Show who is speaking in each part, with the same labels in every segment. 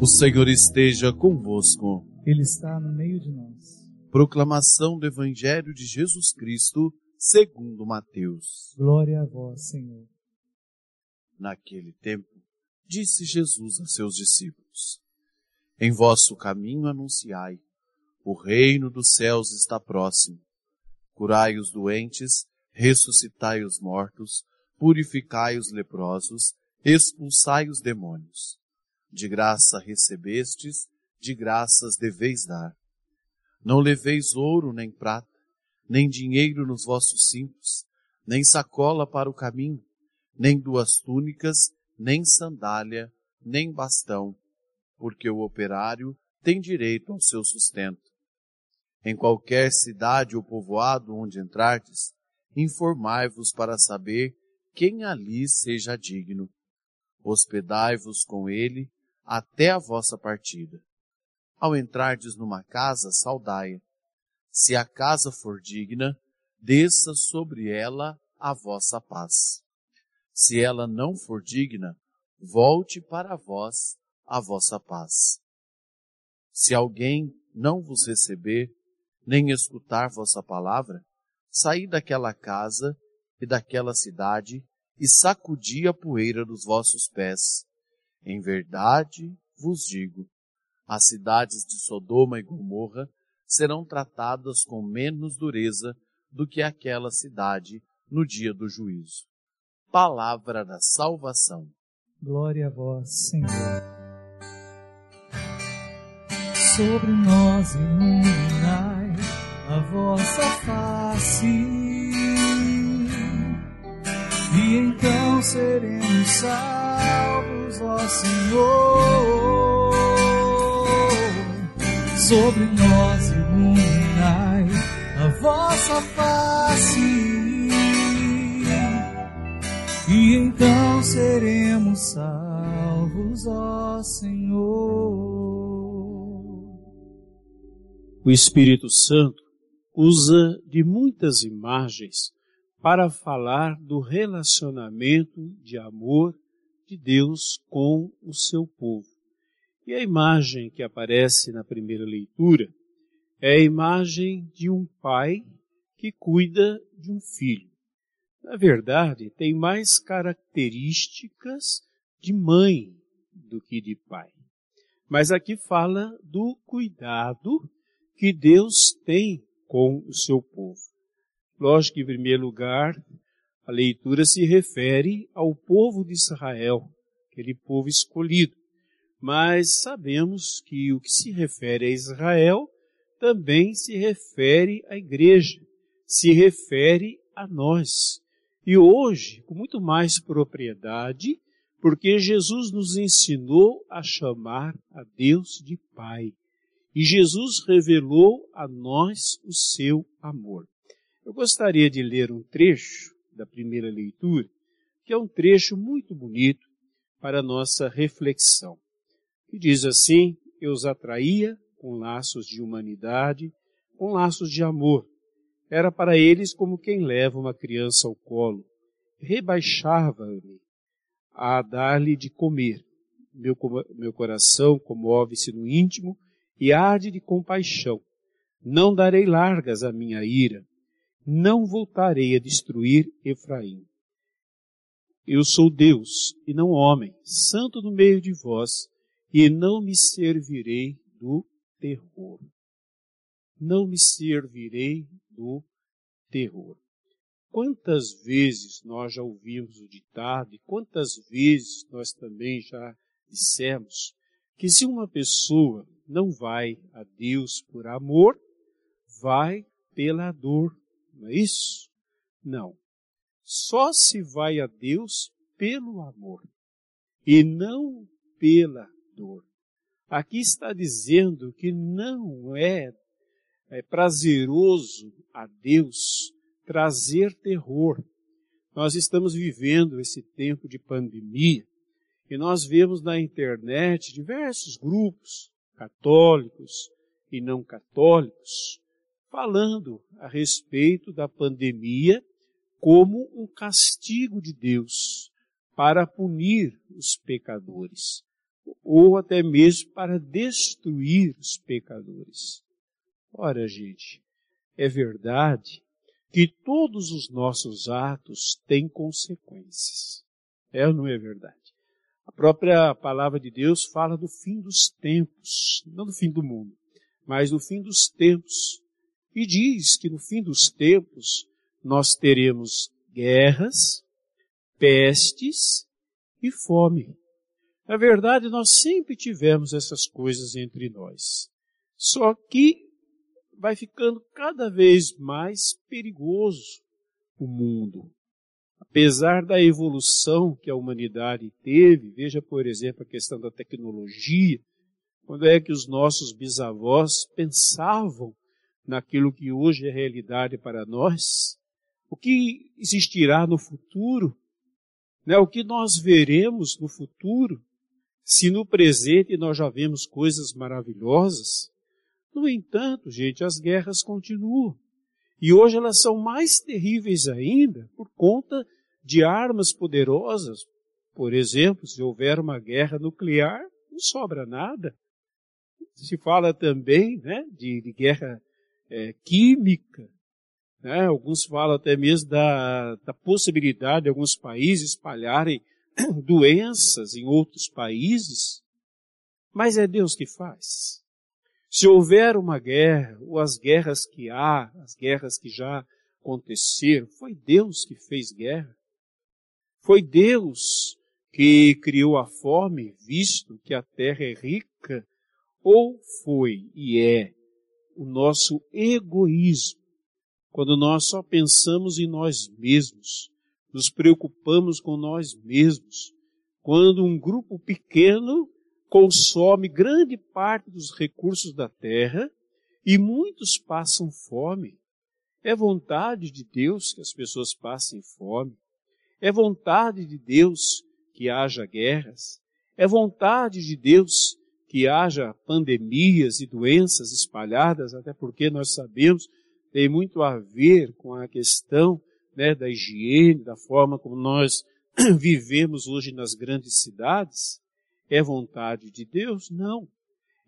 Speaker 1: O Senhor esteja convosco.
Speaker 2: Ele está no meio de nós.
Speaker 1: Proclamação do Evangelho de Jesus Cristo, segundo Mateus.
Speaker 2: Glória a vós, Senhor.
Speaker 1: Naquele tempo, disse Jesus a seus discípulos: Em vosso caminho anunciai: o reino dos céus está próximo. Curai os doentes, ressuscitai os mortos, purificai os leprosos, expulsai os demônios. De graça recebestes, de graças deveis dar. Não leveis ouro nem prata, nem dinheiro nos vossos cintos, nem sacola para o caminho, nem duas túnicas, nem sandália, nem bastão, porque o operário tem direito ao seu sustento. Em qualquer cidade ou povoado onde entrardes, informai-vos para saber quem ali seja digno. Hospedai-vos com ele até a vossa partida. Ao entrardes numa casa, saudai-a. Se a casa for digna, desça sobre ela a vossa paz. Se ela não for digna, volte para vós a vossa paz. Se alguém não vos receber, nem escutar vossa palavra, saí daquela casa e daquela cidade e sacudi a poeira dos vossos pés. Em verdade vos digo, as cidades de Sodoma e Gomorra serão tratadas com menos dureza do que aquela cidade no dia do juízo. Palavra da salvação.
Speaker 2: Glória a vós, Senhor. Sobre nós iluminai a vossa face, e então seremos salvos ó Senhor, sobre nós iluminai a vossa face, e então seremos salvos, ó Senhor.
Speaker 3: O Espírito Santo usa de muitas imagens para falar do relacionamento de amor de Deus com o seu povo. E a imagem que aparece na primeira leitura é a imagem de um pai que cuida de um filho. Na verdade, tem mais características de mãe do que de pai. Mas aqui fala do cuidado que Deus tem com o seu povo. Lógico que, em primeiro lugar, a leitura se refere ao povo de Israel, aquele povo escolhido. Mas sabemos que o que se refere a Israel também se refere à igreja, se refere a nós. E hoje, com muito mais propriedade, porque Jesus nos ensinou a chamar a Deus de Pai. E Jesus revelou a nós o seu amor. Eu gostaria de ler um trecho da primeira leitura, que é um trecho muito bonito para nossa reflexão. Que diz assim: Eu os atraía com laços de humanidade, com laços de amor. Era para eles como quem leva uma criança ao colo. Rebaixava-me a dar-lhe de comer. Meu, meu coração comove-se no íntimo e arde de compaixão. Não darei largas à minha ira, não voltarei a destruir Efraim. Eu sou Deus e não homem, santo no meio de vós, e não me servirei do terror. Não me servirei do terror. Quantas vezes nós já ouvimos o ditado e quantas vezes nós também já dissemos que se uma pessoa não vai a Deus por amor, vai pela dor não é isso? Não. Só se vai a Deus pelo amor e não pela dor. Aqui está dizendo que não é, é prazeroso a Deus trazer terror. Nós estamos vivendo esse tempo de pandemia e nós vemos na internet diversos grupos católicos e não católicos falando a respeito da pandemia como um castigo de Deus para punir os pecadores. ou até mesmo para destruir os pecadores. Ora, gente, é verdade que todos os nossos atos têm consequências. É ou não é verdade? A própria palavra de Deus fala do fim dos tempos, não do fim do mundo, mas do fim dos tempos. E diz que no fim dos tempos nós teremos guerras, pestes e fome. Na verdade, nós sempre tivemos essas coisas entre nós. Só que vai ficando cada vez mais perigoso o mundo. Apesar da evolução que a humanidade teve, veja, por exemplo, a questão da tecnologia, quando é que os nossos bisavós pensavam naquilo que hoje é realidade para nós? O que existirá no futuro? Né? O que nós veremos no futuro? Se no presente nós já vemos coisas maravilhosas, no entanto, gente, as guerras continuam. E hoje elas são mais terríveis ainda por conta de armas poderosas. Por exemplo, se houver uma guerra nuclear, não sobra nada. Se fala também né, de, de guerra é, química. Né? Alguns falam até mesmo da, da possibilidade de alguns países espalharem doenças em outros países. Mas é Deus que faz. Se houver uma guerra, ou as guerras que há, as guerras que já aconteceram, foi Deus que fez guerra. Foi Deus que criou a fome, visto que a terra é rica, ou foi e é o nosso egoísmo, quando nós só pensamos em nós mesmos, nos preocupamos com nós mesmos, quando um grupo pequeno consome grande parte dos recursos da terra e muitos passam fome. É vontade de Deus que as pessoas passem fome. É vontade de Deus que haja guerras. É vontade de Deus que haja pandemias e doenças espalhadas, até porque nós sabemos tem muito a ver com a questão né, da higiene, da forma como nós vivemos hoje nas grandes cidades. É vontade de Deus? Não.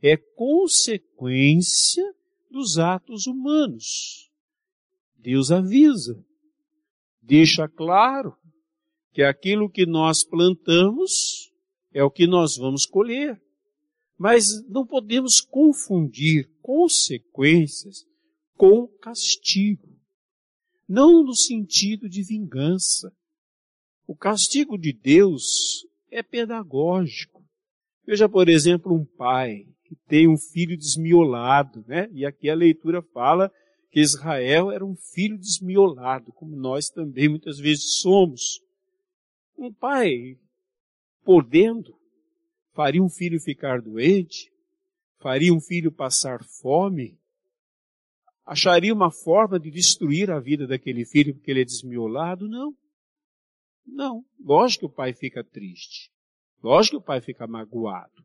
Speaker 3: É consequência dos atos humanos. Deus avisa, deixa claro que aquilo que nós plantamos é o que nós vamos colher. Mas não podemos confundir consequências com castigo. Não no sentido de vingança. O castigo de Deus é pedagógico. Veja, por exemplo, um pai que tem um filho desmiolado, né? E aqui a leitura fala que Israel era um filho desmiolado, como nós também muitas vezes somos. Um pai, podendo, faria um filho ficar doente, faria um filho passar fome, acharia uma forma de destruir a vida daquele filho porque ele é desmiolado? Não. Não. Lógico que o pai fica triste. Lógico que o pai fica magoado.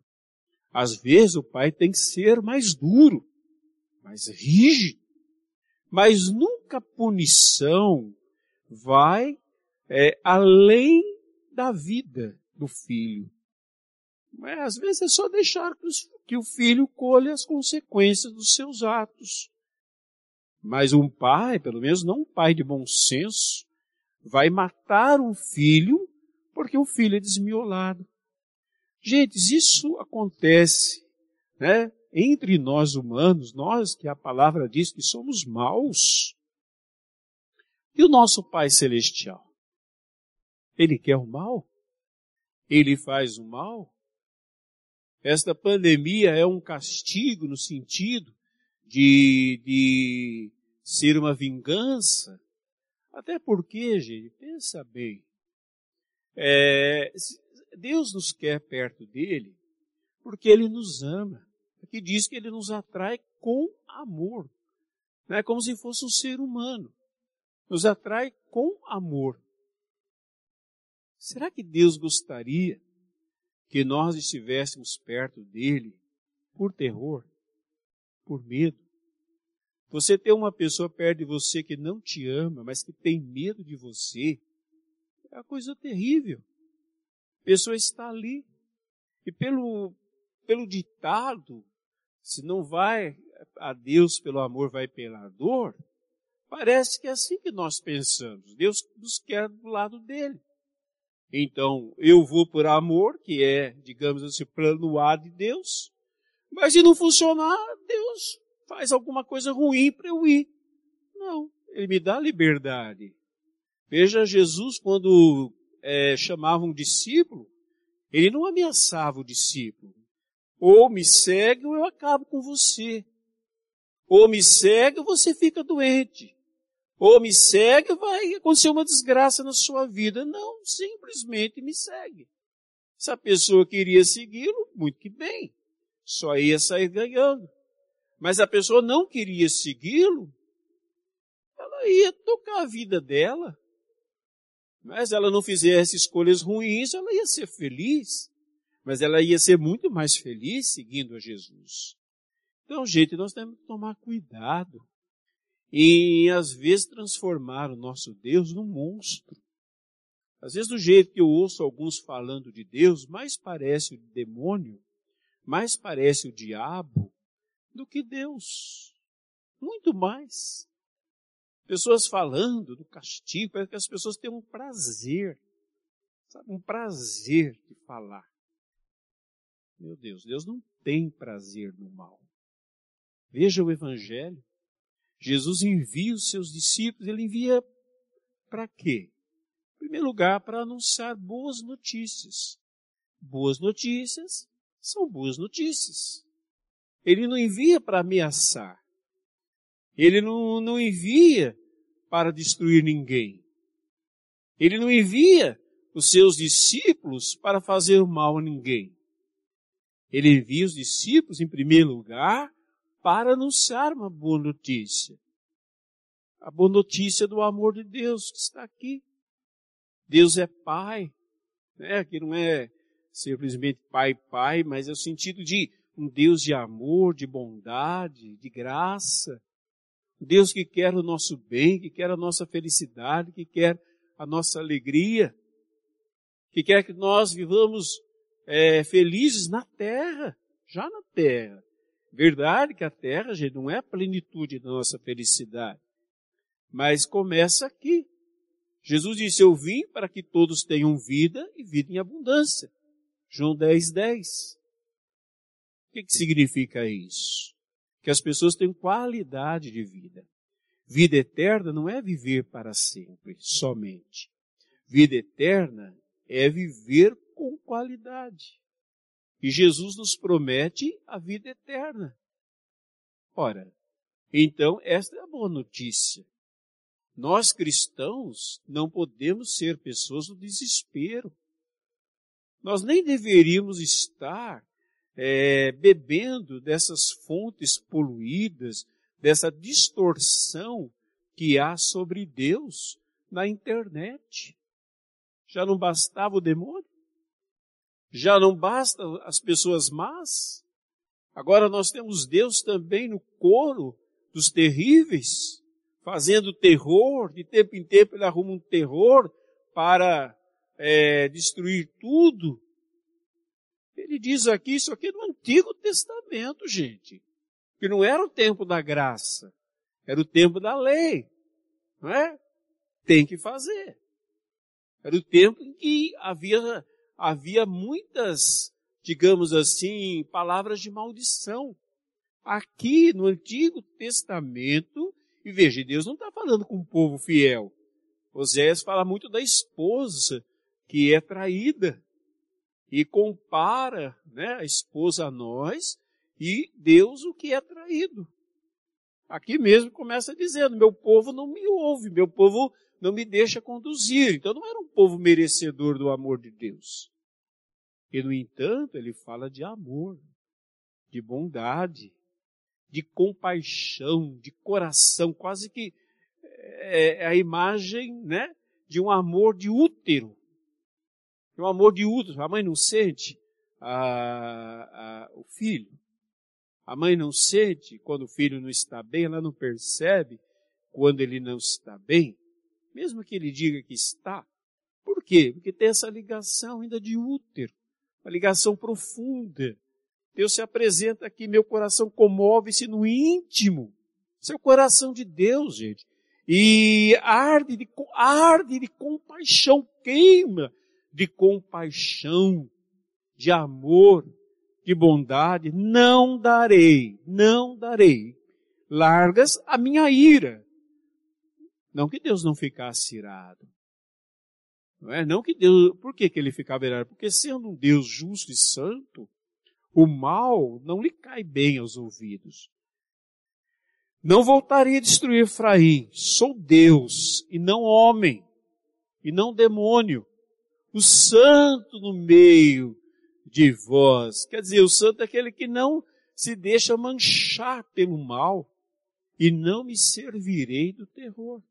Speaker 3: Às vezes o pai tem que ser mais duro, mais rígido. Mas nunca a punição vai é, além da vida do filho. Mas, às vezes é só deixar que, o filho colhe as consequências dos seus atos. Mas um pai, pelo menos não um pai de bom senso, vai matar um filho porque o filho é desmiolado. Gente, isso acontece, né? Entre nós humanos, nós que a palavra diz que somos maus. E o nosso Pai Celestial? Ele quer o mal? Ele faz o mal? Esta pandemia é um castigo no sentido de, de ser uma vingança? Até porque, gente, pensa bem. É, Deus nos quer perto dele porque ele nos ama. Aqui diz que ele nos atrai com amor. Não é como se fosse um ser humano. Nos atrai com amor. Será que Deus gostaria que nós estivéssemos perto dele por terror, por medo? Você ter uma pessoa perto de você que não te ama, mas que tem medo de você, é uma coisa terrível pessoa está ali. E pelo, pelo ditado, se não vai a Deus pelo amor, vai pela dor, parece que é assim que nós pensamos. Deus nos quer do lado dele. Então, eu vou por amor, que é, digamos assim, plano A de Deus, mas se não funcionar, Deus faz alguma coisa ruim para eu ir. Não, ele me dá liberdade. Veja Jesus quando é, chamava um discípulo, ele não ameaçava o discípulo. Ou me segue ou eu acabo com você. Ou me segue ou você fica doente. Ou me segue vai acontecer uma desgraça na sua vida. Não, simplesmente me segue. Se a pessoa queria segui-lo, muito que bem. Só ia sair ganhando. Mas a pessoa não queria segui-lo, ela ia tocar a vida dela. Mas ela não fizesse escolhas ruins, ela ia ser feliz. Mas ela ia ser muito mais feliz seguindo a Jesus. Então, gente, nós temos que tomar cuidado em, às vezes, transformar o nosso Deus num monstro. Às vezes, do jeito que eu ouço alguns falando de Deus, mais parece o demônio, mais parece o diabo do que Deus. Muito mais. Pessoas falando do castigo, parece que as pessoas têm um prazer, sabe, um prazer de falar. Meu Deus, Deus não tem prazer no mal. Veja o Evangelho. Jesus envia os seus discípulos, ele envia para quê? Em primeiro lugar, para anunciar boas notícias. Boas notícias são boas notícias. Ele não envia para ameaçar. Ele não, não envia para destruir ninguém. Ele não envia os seus discípulos para fazer mal a ninguém. Ele envia os discípulos, em primeiro lugar, para anunciar uma boa notícia. A boa notícia do amor de Deus que está aqui. Deus é Pai, né? que não é simplesmente Pai, Pai, mas é o sentido de um Deus de amor, de bondade, de graça. Deus que quer o nosso bem, que quer a nossa felicidade, que quer a nossa alegria, que quer que nós vivamos é, felizes na terra, já na terra. Verdade que a terra, gente, não é a plenitude da nossa felicidade, mas começa aqui. Jesus disse, eu vim para que todos tenham vida e vida em abundância. João 10, 10. O que, que significa isso? Que as pessoas têm qualidade de vida. Vida eterna não é viver para sempre, somente. Vida eterna é viver com qualidade. E Jesus nos promete a vida eterna. Ora, então esta é a boa notícia. Nós cristãos não podemos ser pessoas do desespero. Nós nem deveríamos estar é, bebendo dessas fontes poluídas, dessa distorção que há sobre Deus na internet. Já não bastava o demônio? Já não basta as pessoas más? Agora nós temos Deus também no coro dos terríveis, fazendo terror, de tempo em tempo ele arruma um terror para é, destruir tudo. Ele diz aqui, isso aqui é do Antigo Testamento, gente, que não era o tempo da graça, era o tempo da lei, não é? Tem que fazer. Era o tempo em que havia havia muitas, digamos assim, palavras de maldição. Aqui no Antigo Testamento, e veja, Deus não está falando com o povo fiel. Osés fala muito da esposa que é traída e compara né, a esposa a nós e Deus o que é traído. Aqui mesmo começa dizendo: meu povo não me ouve, meu povo não me deixa conduzir. Então não era um povo merecedor do amor de Deus. E, no entanto, ele fala de amor, de bondade, de compaixão, de coração, quase que é, é a imagem, né, de um amor de útero. De um amor de útero. A mãe não sente a, a, o filho. A mãe não sente quando o filho não está bem, ela não percebe quando ele não está bem mesmo que ele diga que está. Por quê? Porque tem essa ligação ainda de útero. uma ligação profunda. Deus se apresenta aqui, meu coração comove-se no íntimo. Seu coração de Deus, gente. E arde de, arde de compaixão, queima de compaixão, de amor, de bondade. Não darei, não darei largas a minha ira. Não que Deus não ficasse irado. Não é? Não que Deus, por que, que ele ficava irado? Porque sendo um Deus justo e santo, o mal não lhe cai bem aos ouvidos. Não voltaria a destruir Efraim. Sou Deus e não homem, e não demônio. O santo no meio de vós. Quer dizer, o santo é aquele que não se deixa manchar pelo mal e não me servirei do terror.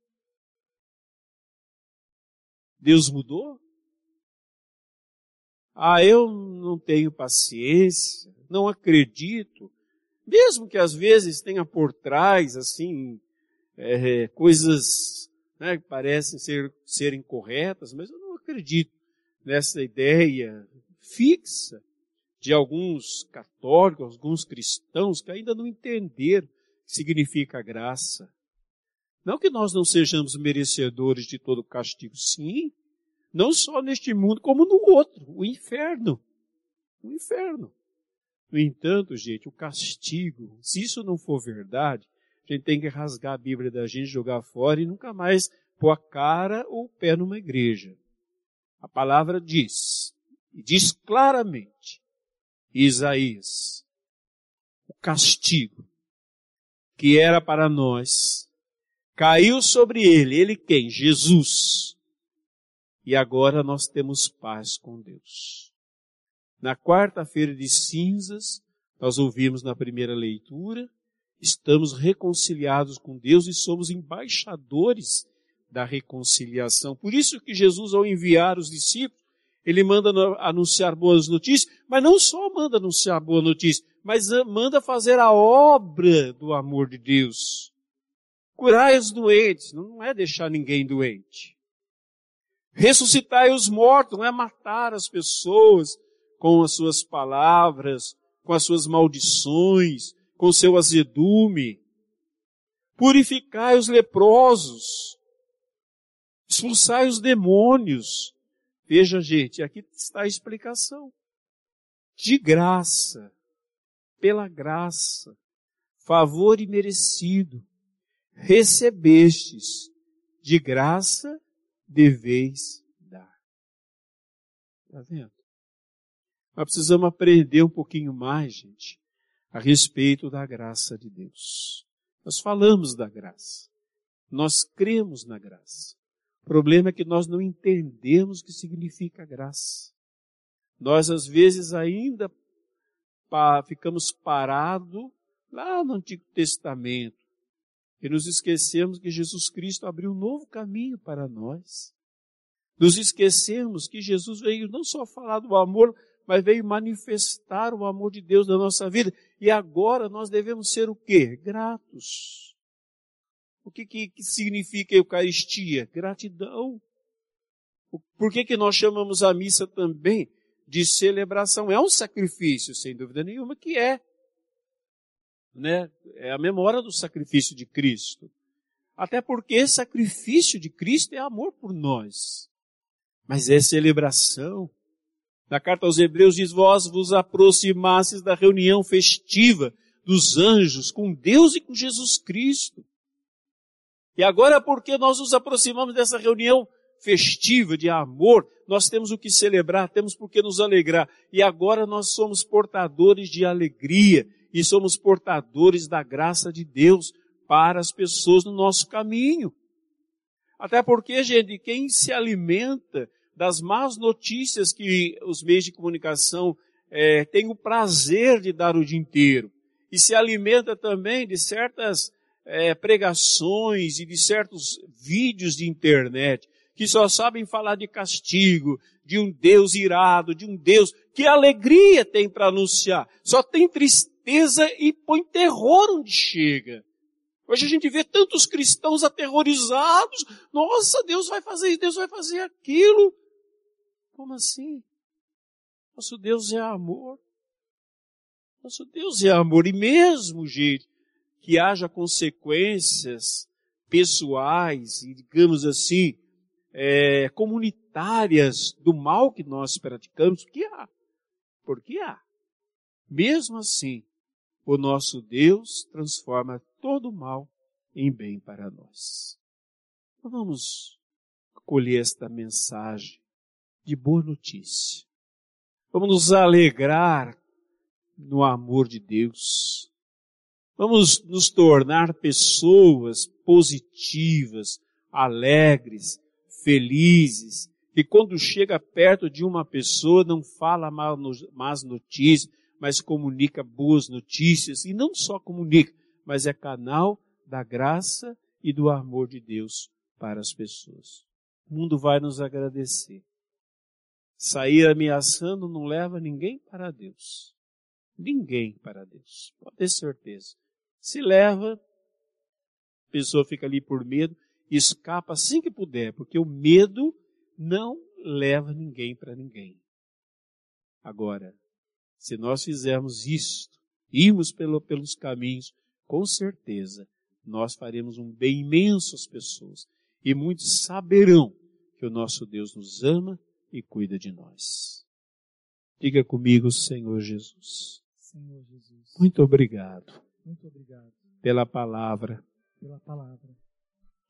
Speaker 3: Deus mudou? Ah, eu não tenho paciência, não acredito. Mesmo que às vezes tenha por trás, assim, é, coisas né, que parecem ser, serem corretas, mas eu não acredito nessa ideia fixa de alguns católicos, alguns cristãos que ainda não entenderam o que significa graça. Não que nós não sejamos merecedores de todo castigo, sim, não só neste mundo, como no outro, o inferno. O inferno. No entanto, gente, o castigo, se isso não for verdade, a gente tem que rasgar a Bíblia da gente, jogar fora e nunca mais pôr a cara ou o pé numa igreja. A palavra diz, e diz claramente, Isaías, o castigo que era para nós caiu sobre ele. Ele quem? Jesus. E agora nós temos paz com Deus. Na quarta-feira de cinzas, nós ouvimos na primeira leitura, estamos reconciliados com Deus e somos embaixadores da reconciliação. Por isso que Jesus, ao enviar os discípulos, ele manda anunciar boas notícias, mas não só manda anunciar boa notícia, mas manda fazer a obra do amor de Deus. Curai os doentes, não é deixar ninguém doente. Ressuscitai os mortos, não é matar as pessoas com as suas palavras, com as suas maldições, com seu azedume. Purificai os leprosos, expulsai os demônios. Veja, gente, aqui está a explicação. De graça, pela graça, favor imerecido, recebestes, de graça deveis dar. Está vendo? Nós precisamos aprender um pouquinho mais, gente, a respeito da graça de Deus. Nós falamos da graça. Nós cremos na graça. O problema é que nós não entendemos o que significa graça. Nós, às vezes, ainda ficamos parados lá no Antigo Testamento, e nos esquecemos que Jesus Cristo abriu um novo caminho para nós. Nos esquecemos que Jesus veio não só falar do amor, mas veio manifestar o amor de Deus na nossa vida. E agora nós devemos ser o quê? Gratos. O que, que, que significa Eucaristia? Gratidão. Por que, que nós chamamos a missa também de celebração? É um sacrifício, sem dúvida nenhuma, que é né? É a memória do sacrifício de Cristo. Até porque sacrifício de Cristo é amor por nós. Mas é celebração. Na carta aos Hebreus diz, vós vos aproximastes da reunião festiva dos anjos com Deus e com Jesus Cristo. E agora, porque nós nos aproximamos dessa reunião festiva de amor, nós temos o que celebrar, temos por que nos alegrar. E agora nós somos portadores de alegria e somos portadores da graça de Deus para as pessoas no nosso caminho. Até porque, gente, quem se alimenta das más notícias que os meios de comunicação é, têm o prazer de dar o dia inteiro, e se alimenta também de certas é, pregações e de certos vídeos de internet que só sabem falar de castigo, de um Deus irado, de um Deus que alegria tem para anunciar, só tem tristeza tristeza e põe terror onde chega. Hoje a gente vê tantos cristãos aterrorizados. Nossa, Deus vai fazer isso, Deus vai fazer aquilo. Como assim? Nosso Deus é amor. Nosso Deus é amor. E mesmo, gente, que haja consequências pessoais e, digamos assim, é, comunitárias do mal que nós praticamos, que há. Porque há. Mesmo assim, o nosso Deus transforma todo o mal em bem para nós. Então vamos colher esta mensagem de boa notícia. Vamos nos alegrar no amor de Deus. Vamos nos tornar pessoas positivas, alegres, felizes, que quando chega perto de uma pessoa não fala más notícias, mas comunica boas notícias, e não só comunica, mas é canal da graça e do amor de Deus para as pessoas. O mundo vai nos agradecer. Sair ameaçando não leva ninguém para Deus. Ninguém para Deus. Pode ter certeza. Se leva, a pessoa fica ali por medo, escapa assim que puder, porque o medo não leva ninguém para ninguém. Agora, se nós fizermos isto, irmos pelo, pelos caminhos, com certeza nós faremos um bem imenso às pessoas. E muitos saberão que o nosso Deus nos ama e cuida de nós. Diga comigo, Senhor Jesus.
Speaker 2: Senhor Jesus.
Speaker 3: Muito obrigado.
Speaker 2: Muito obrigado.
Speaker 3: Pela palavra.
Speaker 2: Pela palavra.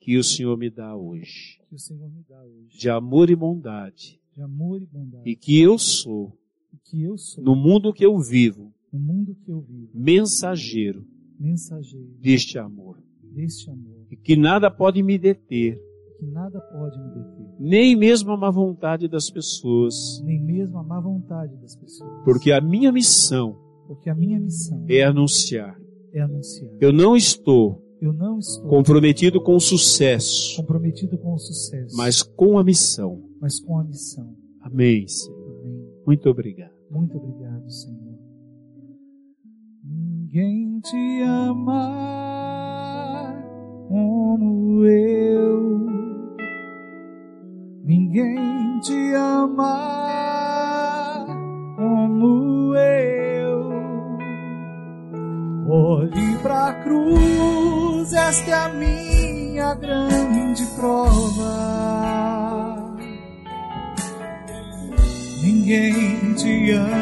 Speaker 3: Que o Senhor me dá hoje.
Speaker 2: Que o Senhor me dá hoje.
Speaker 3: De amor e bondade.
Speaker 2: De amor e bondade.
Speaker 3: E que eu sou.
Speaker 2: Que eu sou.
Speaker 3: No mundo que eu vivo.
Speaker 2: No mundo que eu vivo.
Speaker 3: Mensageiro.
Speaker 2: Mensageiro.
Speaker 3: Deste amor.
Speaker 2: Deste amor.
Speaker 3: E que nada pode me deter.
Speaker 2: Que nada pode me deter.
Speaker 3: Nem mesmo a má vontade das pessoas.
Speaker 2: Nem mesmo a má vontade das pessoas.
Speaker 3: Porque a minha missão.
Speaker 2: Porque a minha missão
Speaker 3: é anunciar.
Speaker 2: É anunciar.
Speaker 3: Eu não estou
Speaker 2: eu não estou
Speaker 3: comprometido com o sucesso,
Speaker 2: comprometido com o sucesso,
Speaker 3: mas com a missão.
Speaker 2: Mas com a missão.
Speaker 3: Amém, Senhor. Muito obrigado.
Speaker 2: Muito obrigado, Senhor. Ninguém te ama como eu. Ninguém te ama como eu. Olhe para a cruz, esta é a minha grande prova. Ninguém te ama